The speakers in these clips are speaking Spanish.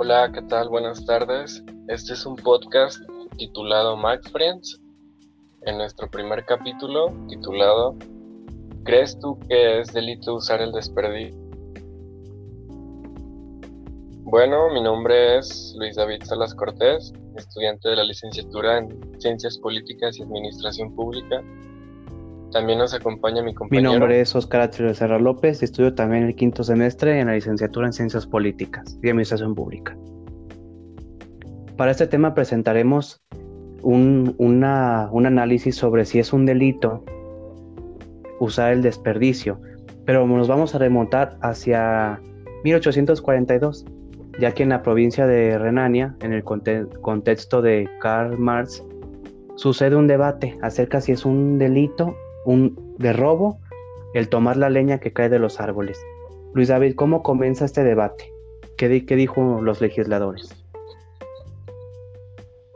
Hola, ¿qué tal? Buenas tardes. Este es un podcast titulado Max Friends. En nuestro primer capítulo, titulado ¿Crees tú que es delito usar el desperdicio? Bueno, mi nombre es Luis David Salas Cortés, estudiante de la licenciatura en Ciencias Políticas y Administración Pública. También nos acompaña mi compañero. Mi nombre es Oscar Atrio Serra López, estudio también el quinto semestre en la licenciatura en Ciencias Políticas y Administración Pública. Para este tema presentaremos un, un análisis sobre si es un delito usar el desperdicio, pero nos vamos a remontar hacia 1842, ya que en la provincia de Renania, en el contexto de Karl Marx, sucede un debate acerca si es un delito un, de robo el tomar la leña que cae de los árboles. Luis David, ¿cómo comienza este debate? ¿Qué, qué dijo los legisladores?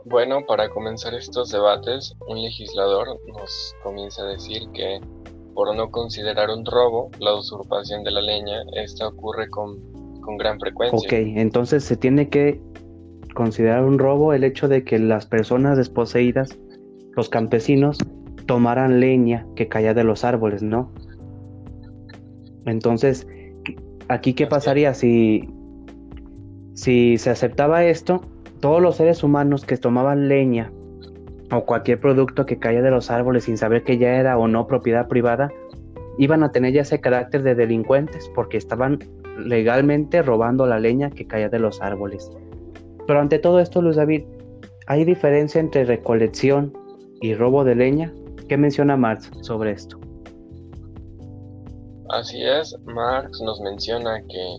Bueno, para comenzar estos debates, un legislador nos comienza a decir que por no considerar un robo la usurpación de la leña, esta ocurre con, con gran frecuencia. Ok, entonces se tiene que considerar un robo el hecho de que las personas desposeídas, los campesinos, tomaran leña que caía de los árboles, ¿no? Entonces, aquí qué pasaría si, si se aceptaba esto, todos los seres humanos que tomaban leña o cualquier producto que caía de los árboles sin saber que ya era o no propiedad privada, iban a tener ya ese carácter de delincuentes porque estaban legalmente robando la leña que caía de los árboles. Pero ante todo esto, Luis David, ¿hay diferencia entre recolección y robo de leña? ¿Qué menciona Marx sobre esto? Así es, Marx nos menciona que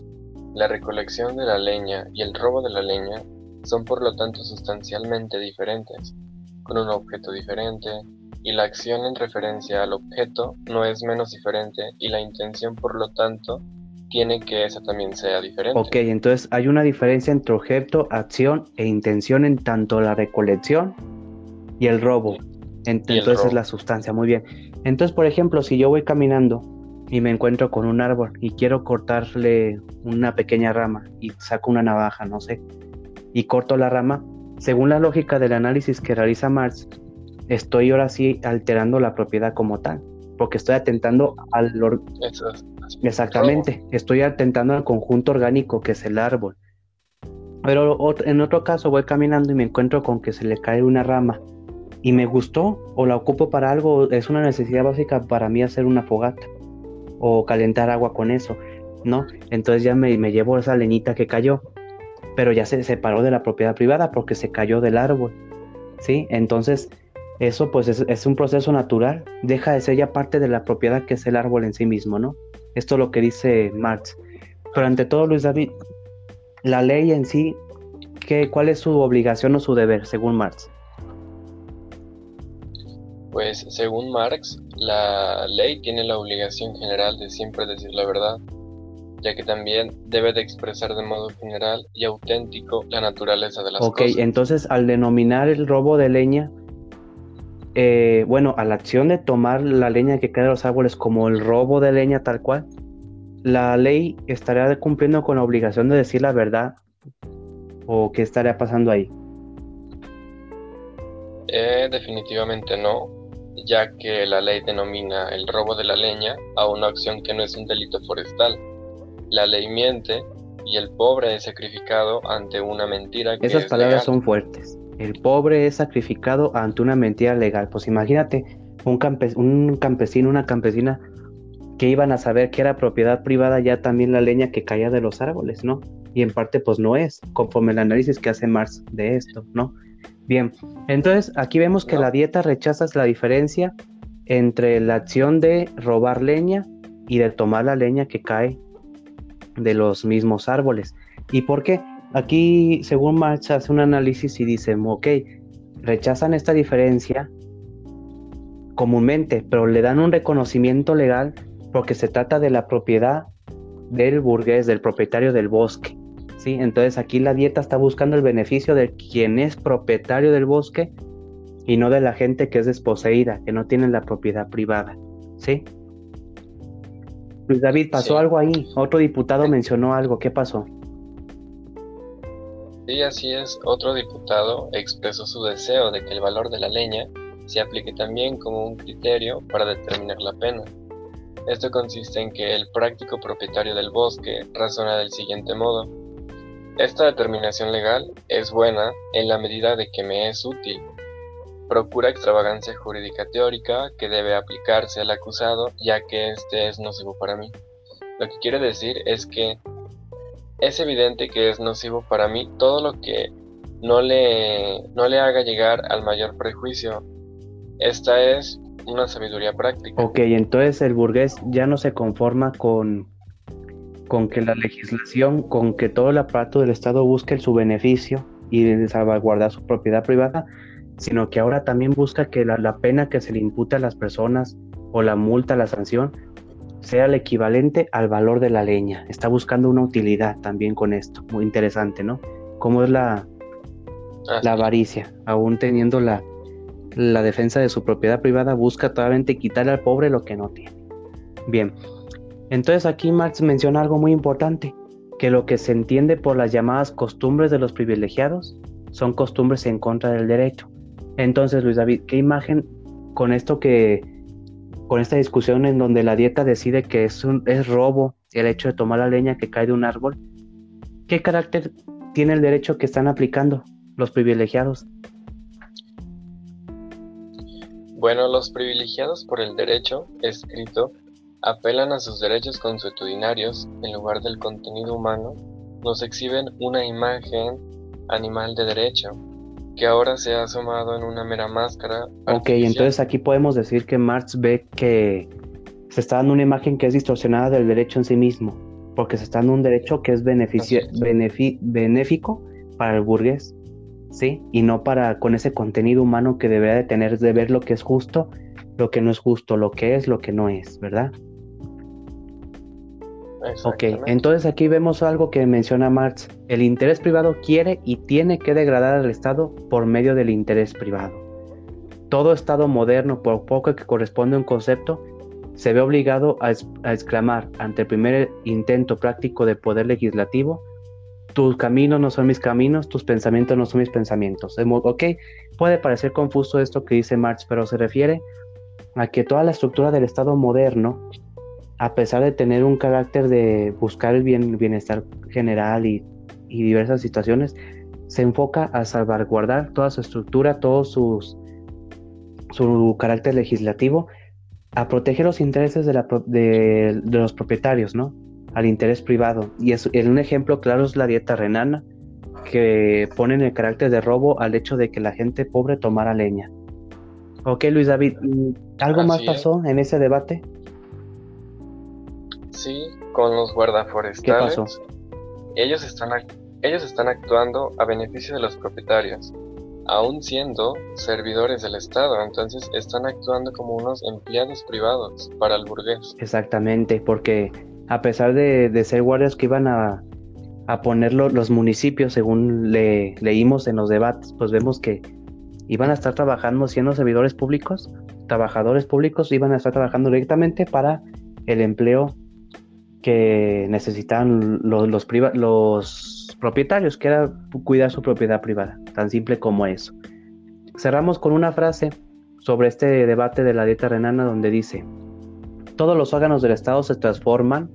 la recolección de la leña y el robo de la leña son por lo tanto sustancialmente diferentes, con un objeto diferente, y la acción en referencia al objeto no es menos diferente y la intención por lo tanto tiene que esa también sea diferente. Ok, entonces hay una diferencia entre objeto, acción e intención en tanto la recolección y el robo. Entonces es la sustancia, muy bien. Entonces, por ejemplo, si yo voy caminando y me encuentro con un árbol y quiero cortarle una pequeña rama y saco una navaja, no sé, y corto la rama, según la lógica del análisis que realiza Marx, estoy ahora sí alterando la propiedad como tal, porque estoy atentando al... Exactamente, estoy atentando al conjunto orgánico que es el árbol. Pero en otro caso voy caminando y me encuentro con que se le cae una rama y me gustó o la ocupo para algo, es una necesidad básica para mí hacer una fogata o calentar agua con eso, ¿no? Entonces ya me, me llevo esa leñita que cayó, pero ya se separó de la propiedad privada porque se cayó del árbol, ¿sí? Entonces eso pues es, es un proceso natural, deja de ser ya parte de la propiedad que es el árbol en sí mismo, ¿no? Esto es lo que dice Marx. Pero ante todo, Luis David, la ley en sí, ¿qué, ¿cuál es su obligación o su deber según Marx? Pues según Marx, la ley tiene la obligación general de siempre decir la verdad, ya que también debe de expresar de modo general y auténtico la naturaleza de las cosas. Ok, entonces al denominar el robo de leña, eh, bueno, a la acción de tomar la leña que cae de los árboles como el robo de leña tal cual, la ley estaría cumpliendo con la obligación de decir la verdad o qué estaría pasando ahí. Eh, definitivamente no, ya que la ley denomina el robo de la leña a una acción que no es un delito forestal. La ley miente y el pobre es sacrificado ante una mentira. Que Esas palabras son fuertes. El pobre es sacrificado ante una mentira legal. Pues imagínate un, un campesino, una campesina que iban a saber que era propiedad privada ya también la leña que caía de los árboles, ¿no? Y en parte pues no es, conforme el análisis que hace Marx de esto, ¿no? Bien, entonces aquí vemos que la dieta rechaza la diferencia entre la acción de robar leña y de tomar la leña que cae de los mismos árboles. ¿Y por qué? Aquí, según Marx, hace un análisis y dice, ok, rechazan esta diferencia comúnmente, pero le dan un reconocimiento legal porque se trata de la propiedad del burgués, del propietario del bosque. Entonces aquí la dieta está buscando el beneficio de quien es propietario del bosque y no de la gente que es desposeída, que no tiene la propiedad privada, ¿sí? Luis David, pasó algo ahí. Otro diputado mencionó algo. ¿Qué pasó? Sí, así es. Otro diputado expresó su deseo de que el valor de la leña se aplique también como un criterio para determinar la pena. Esto consiste en que el práctico propietario del bosque razona del siguiente modo. Esta determinación legal es buena en la medida de que me es útil. Procura extravagancia jurídica teórica que debe aplicarse al acusado ya que éste es nocivo para mí. Lo que quiere decir es que es evidente que es nocivo para mí todo lo que no le, no le haga llegar al mayor prejuicio. Esta es una sabiduría práctica. Ok, entonces el burgués ya no se conforma con, con que la legislación, con que todo el aparato del Estado busque su beneficio y salvaguardar su propiedad privada, sino que ahora también busca que la, la pena que se le impute a las personas o la multa, la sanción, sea el equivalente al valor de la leña. Está buscando una utilidad también con esto. Muy interesante, ¿no? Cómo es la, la avaricia, aún teniendo la, la defensa de su propiedad privada, busca totalmente quitarle al pobre lo que no tiene. Bien, entonces aquí Marx menciona algo muy importante, que lo que se entiende por las llamadas costumbres de los privilegiados son costumbres en contra del derecho. Entonces, Luis David, ¿qué imagen con esto que con esta discusión en donde la dieta decide que es, un, es robo el hecho de tomar la leña que cae de un árbol, ¿qué carácter tiene el derecho que están aplicando los privilegiados? Bueno, los privilegiados por el derecho escrito apelan a sus derechos consuetudinarios en lugar del contenido humano, nos exhiben una imagen animal de derecho, que ahora se ha asomado en una mera máscara. Ok, entonces aquí podemos decir que Marx ve que se está dando una imagen que es distorsionada del derecho en sí mismo, porque se está dando un derecho que es, beneficio, benéfico para el burgués, ¿sí? Y no para con ese contenido humano que debería de tener, de ver lo que es justo, lo que no es justo, lo que es, lo que no es, ¿verdad? Ok, entonces aquí vemos algo que menciona Marx. El interés privado quiere y tiene que degradar al Estado por medio del interés privado. Todo Estado moderno, por poco que corresponde a un concepto, se ve obligado a, exclamar ante el primer intento práctico de poder legislativo, tus caminos no son mis caminos, tus pensamientos no son mis pensamientos. Ok, puede parecer confuso esto que dice Marx, pero se refiere a que toda la estructura del Estado moderno a pesar de tener un carácter de buscar el bienestar general y, diversas situaciones, se enfoca a salvaguardar toda su estructura, todo sus, su carácter legislativo, a proteger los intereses de, los propietarios, ¿no? Al interés privado. Y es, un ejemplo claro es la dieta renana, que pone en el carácter de robo al hecho de que la gente pobre tomara leña. Ok, Luis David, ¿algo más pasó en ese debate? Sí, con los guardaforestales. Ellos están, ellos están actuando a beneficio de los propietarios, aún siendo servidores del Estado, entonces están actuando como unos empleados privados para el burgués. Exactamente, porque a pesar de, ser guardias que iban a, a poner los municipios, según le, leímos en los debates, pues vemos que iban a estar trabajando siendo servidores públicos, trabajadores públicos, iban a estar trabajando directamente para el empleo que necesitaban los, los, los propietarios, que era cuidar su propiedad privada, tan simple como eso. Cerramos con una frase sobre este debate de la dieta renana donde dice, todos los órganos del Estado se transforman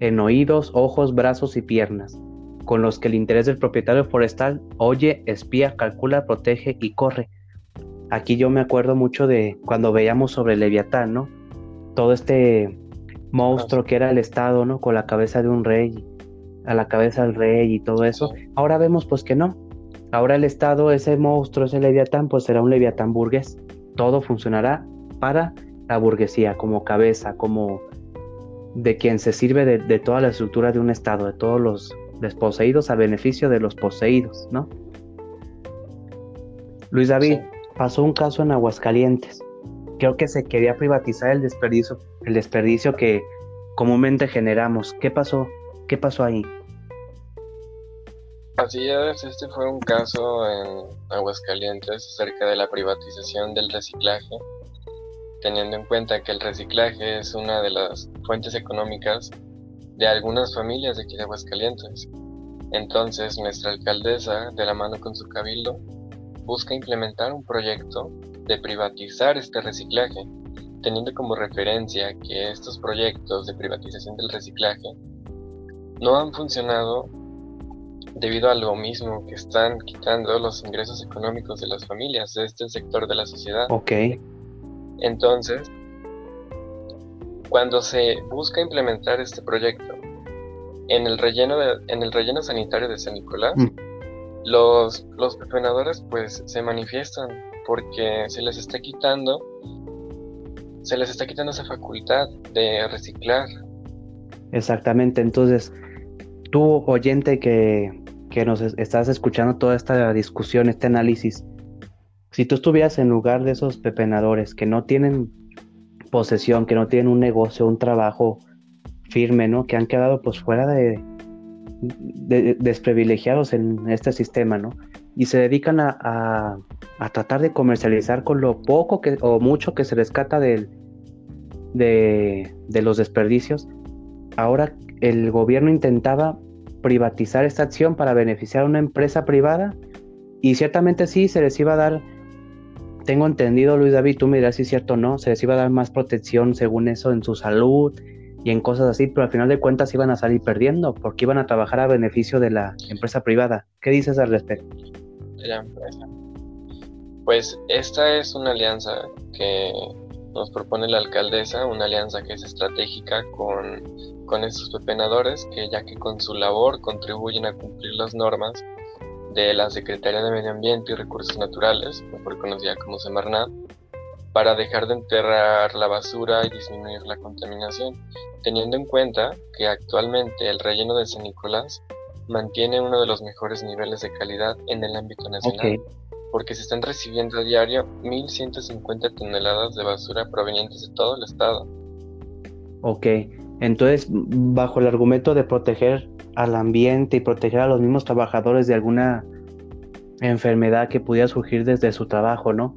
en oídos, ojos, brazos y piernas, con los que el interés del propietario forestal oye, espía, calcula, protege y corre. Aquí yo me acuerdo mucho de cuando veíamos sobre Leviatán, ¿no? Todo este monstruo que era el Estado, ¿no? Con la cabeza de un rey, a la cabeza del rey y todo eso. Ahora vemos pues que no. Ahora el Estado, ese monstruo, ese leviatán, pues será un leviatán burgués. Todo funcionará para la burguesía, como cabeza, como de quien se sirve de, toda la estructura de un Estado, de todos los desposeídos a beneficio de los poseídos, ¿no? Luis David, pasó un caso en Aguascalientes creo que se quería privatizar el desperdicio, el desperdicio que comúnmente generamos. ¿Qué pasó? ¿Qué pasó ahí? Así es, este fue un caso en Aguascalientes acerca de la privatización del reciclaje, teniendo en cuenta que el reciclaje es una de las fuentes económicas de algunas familias de aquí de Aguascalientes. Entonces nuestra alcaldesa, de la mano con su cabildo, busca implementar un proyecto de privatizar este reciclaje, teniendo como referencia que estos proyectos de privatización del reciclaje no han funcionado debido a lo mismo que están quitando los ingresos económicos de las familias de este sector de la sociedad. Ok. Entonces, cuando se busca implementar este proyecto en el relleno, en el relleno sanitario de San Nicolás, mm. Los, los pues se manifiestan porque se les está quitando se les está quitando esa facultad de reciclar. Exactamente, entonces tú oyente que, que nos estás escuchando toda esta discusión, este análisis, si tú estuvieras en lugar de esos pepenadores que no tienen posesión, que no tienen un negocio, un trabajo firme, ¿no? Que han quedado pues fuera de, desprivilegiados en este sistema, ¿no? Y se dedican a, tratar de comercializar con lo poco que, o mucho que se rescata del, de, de los desperdicios. Ahora el gobierno intentaba privatizar esta acción para beneficiar a una empresa privada y ciertamente sí se les iba a dar tengo entendido, Luis David, tú me dirás si es cierto o no, se les iba a dar más protección según eso en su salud y en cosas así, pero al final de cuentas iban a salir perdiendo porque iban a trabajar a beneficio de la empresa privada. ¿Qué dices al respecto? Pues esta es una alianza que nos propone la alcaldesa, una alianza que es estratégica con, con estos pepenadores, que ya que con su labor contribuyen a cumplir las normas de la Secretaría de Medio Ambiente y Recursos Naturales, mejor conocida como Semarnat, para dejar de enterrar la basura y disminuir la contaminación, teniendo en cuenta que actualmente el relleno de San Nicolás mantiene uno de los mejores niveles de calidad en el ámbito nacional, porque se están recibiendo a diario 1.150 toneladas de basura provenientes de todo el estado. Ok, entonces bajo el argumento de proteger al ambiente y proteger a los mismos trabajadores de alguna enfermedad que pudiera surgir desde su trabajo, ¿no?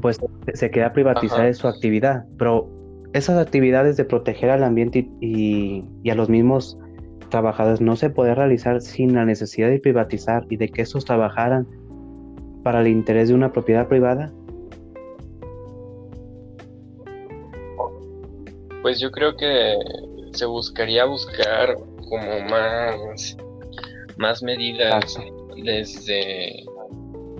Pues se queda privatizar su actividad, pero esas actividades de proteger al ambiente y, a los mismos trabajadores no se puede realizar sin la necesidad de privatizar y de que estos trabajaran para el interés de una propiedad privada. Pues yo creo que se buscaría buscar como más, más medidas desde,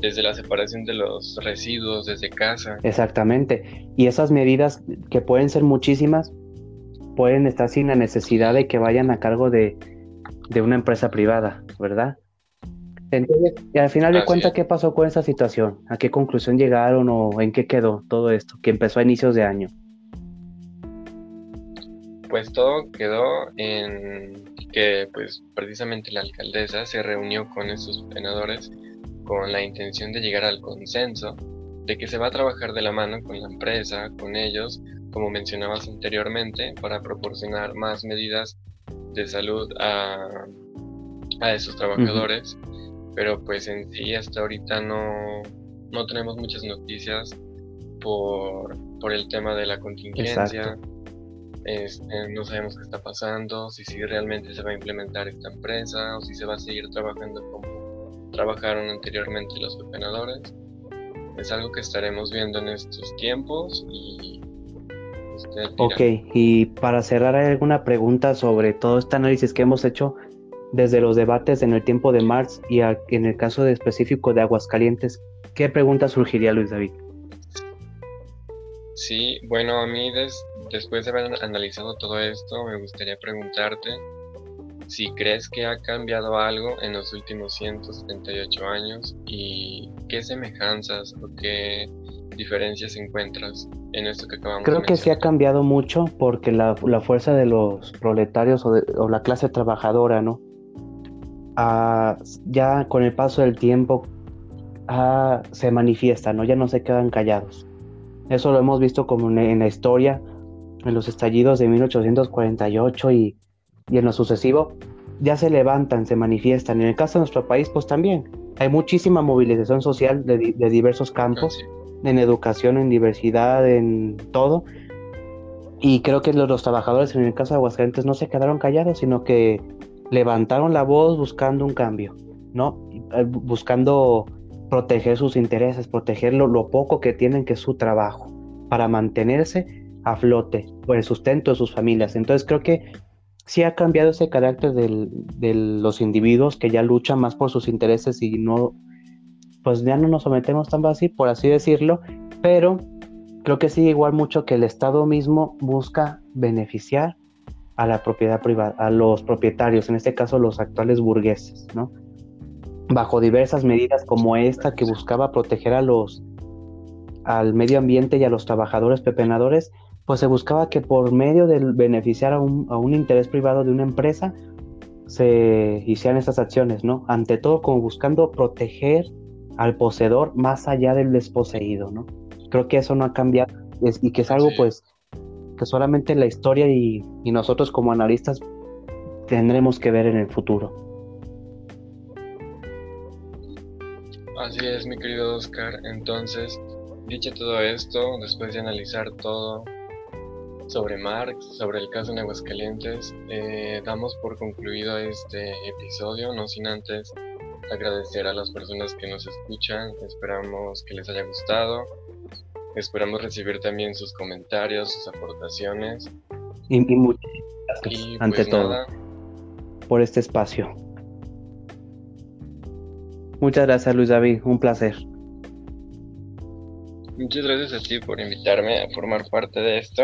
desde la separación de los residuos, desde casa. Exactamente. Y esas medidas, que pueden ser muchísimas, pueden estar sin la necesidad de que vayan a cargo de, de una empresa privada, ¿verdad? Entonces, y al final de cuentas, ¿qué pasó con esa situación? ¿A qué conclusión llegaron o en qué quedó todo esto que empezó a inicios de año? Pues todo quedó en que pues precisamente la alcaldesa se reunió con esos senadores con la intención de llegar al consenso de que se va a trabajar de la mano con la empresa, con ellos, como mencionabas anteriormente, para proporcionar más medidas de salud a, a esos trabajadores. Pero pues en sí hasta ahorita no, no tenemos muchas noticias por, por el tema de la contingencia. Este, no sabemos qué está pasando, si, si realmente se va a implementar esta empresa o si se va a seguir trabajando como trabajaron anteriormente los pepenadores. Es algo que estaremos viendo en estos tiempos y Ok, y para cerrar, ¿hay alguna pregunta sobre todo este análisis que hemos hecho desde los debates en el tiempo de Marx y en el caso de específico de Aguascalientes? ¿Qué pregunta surgiría, Luis David? Sí, bueno, a mí después de haber analizado todo esto, me gustaría preguntarte si crees que ha cambiado algo en los últimos 178 años y qué semejanzas o qué diferencias encuentras en esto que acabamos Creo de que sí ha cambiado mucho porque la, fuerza de los proletarios o, la clase trabajadora, ¿no? Ah, ya con el paso del tiempo ah, se manifiesta, ¿no? Ya no se quedan callados. Eso lo hemos visto como en, la historia, en los estallidos de 1848 y, en lo sucesivo, ya se levantan, se manifiestan. En el caso de nuestro país, pues también hay muchísima movilización social de, diversos campos, en educación, en diversidad, en todo. Y creo que los, trabajadores, en el caso de Aguascalientes, no se quedaron callados, sino que levantaron la voz buscando un cambio, ¿no? Eh, buscando proteger sus intereses, proteger lo, poco que tienen que es su trabajo, para mantenerse a flote por el sustento de sus familias. Entonces creo que sí ha cambiado ese carácter de los individuos que ya luchan más por sus intereses y no, pues ya no nos sometemos tan fácil, por así decirlo, pero creo que sí igual mucho que el Estado mismo busca beneficiar a la propiedad privada, a los propietarios, en este caso los actuales burgueses, ¿no? Bajo diversas medidas como esta que buscaba proteger a los al medio ambiente y a los trabajadores pepenadores, pues se buscaba que por medio del beneficiar a un, a un interés privado de una empresa se hicieran estas acciones, ¿no? Ante todo como buscando proteger al poseedor más allá del desposeído, ¿no? Creo que eso no ha cambiado y que es algo pues que solamente la historia y, y nosotros como analistas tendremos que ver en el futuro. Así es, mi querido Oscar. Entonces, dicho todo esto, después de analizar todo sobre Marx, sobre el caso en Aguascalientes, eh, damos por concluido este episodio, no sin antes agradecer a las personas que nos escuchan, esperamos que les haya gustado, esperamos recibir también sus comentarios, sus aportaciones. Y, muchas gracias, ante pues todo, por este espacio. Muchas gracias Luis David, un placer. Muchas gracias a ti por invitarme a formar parte de esto.